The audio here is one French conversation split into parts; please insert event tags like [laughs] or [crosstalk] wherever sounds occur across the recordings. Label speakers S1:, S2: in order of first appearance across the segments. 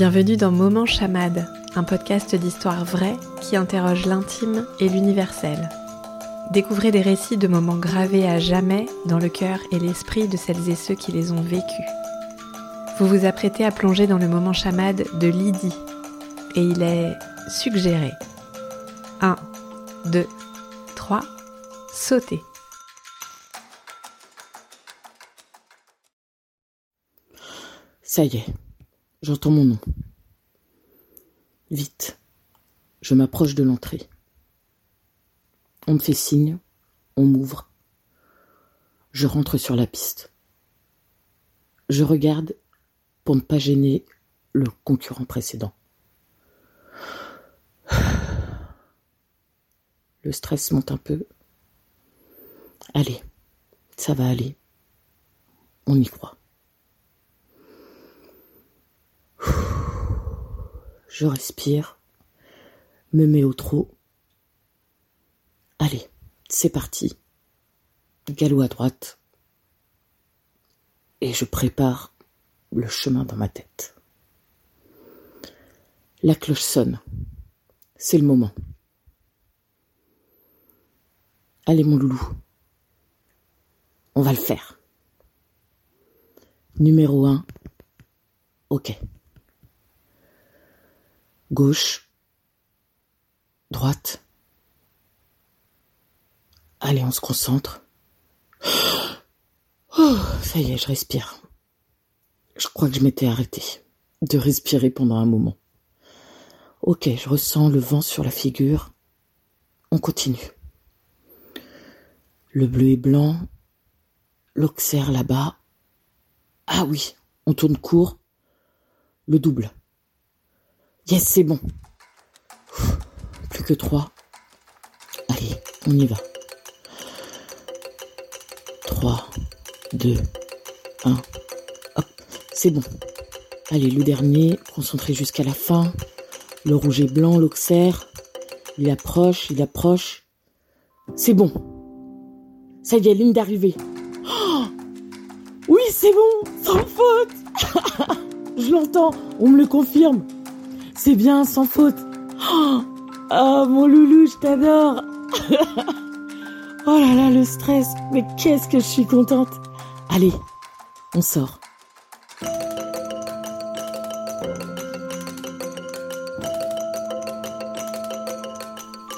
S1: Bienvenue dans Moment Chamade, un podcast d'histoire vraie qui interroge l'intime et l'universel. Découvrez des récits de moments gravés à jamais dans le cœur et l'esprit de celles et ceux qui les ont vécus. Vous vous apprêtez à plonger dans le moment chamade de Lydie, et il est suggéré. 1, 2, 3, sautez.
S2: Ça y est, j'entends mon nom. Vite, je m'approche de l'entrée. On me fait signe, on m'ouvre. Je rentre sur la piste. Je regarde pour ne pas gêner le concurrent précédent. Le stress monte un peu. Allez, ça va aller. On y croit. Je respire, me mets au trot. Allez, c'est parti. Galop à droite. Et je prépare le chemin dans ma tête. La cloche sonne. C'est le moment. Allez mon loulou. On va le faire. Numéro 1. Ok. Gauche. Droite. Allez, on se concentre. [gasps] Oh, ça y est, je respire. Je crois que je m'étais arrêté de respirer pendant un moment. Ok, je ressens le vent sur la figure. On continue. Le bleu et blanc. L'auxerre là-bas. Ah oui, on tourne court. Le double. Yes, c'est bon. Plus que trois. Allez, on y va. 3, 2, 1. Hop, c'est bon. Allez, le dernier, concentré jusqu'à la fin. Le rouge et blanc, l'auxerre. Il approche, il approche. C'est bon. Ça y est, ligne d'arrivée. Oh oui, c'est bon, sans faute. [laughs] Je l'entends, on me le confirme. C'est bien, sans faute. Oh, oh mon loulou, je t'adore. [laughs] oh là là, le stress. Mais qu'est-ce que je suis contente. Allez, on sort.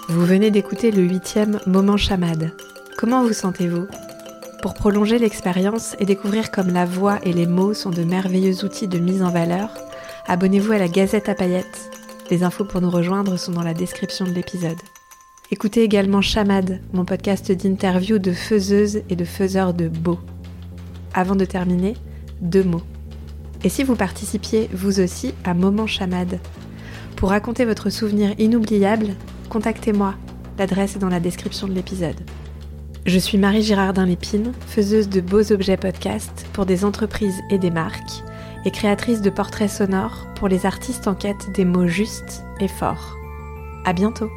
S1: Vous venez d'écouter le huitième Moment Chamade. Comment vous sentez-vous? Pour prolonger l'expérience et découvrir comme la voix et les mots sont de merveilleux outils de mise en valeur, abonnez-vous à la Gazette à paillettes. Les infos pour nous rejoindre sont dans la description de l'épisode. Écoutez également Chamade, mon podcast d'interview de faiseuses et de faiseurs de beaux. Avant de terminer, deux mots. Et si vous participiez vous aussi à Moment Chamade Pour raconter votre souvenir inoubliable, contactez-moi. L'adresse est dans la description de l'épisode. Je suis Marie Girardin Lépine, faiseuse de beaux objets podcast pour des entreprises et des marques, et créatrice de portraits sonores pour les artistes en quête des mots justes et forts. À bientôt!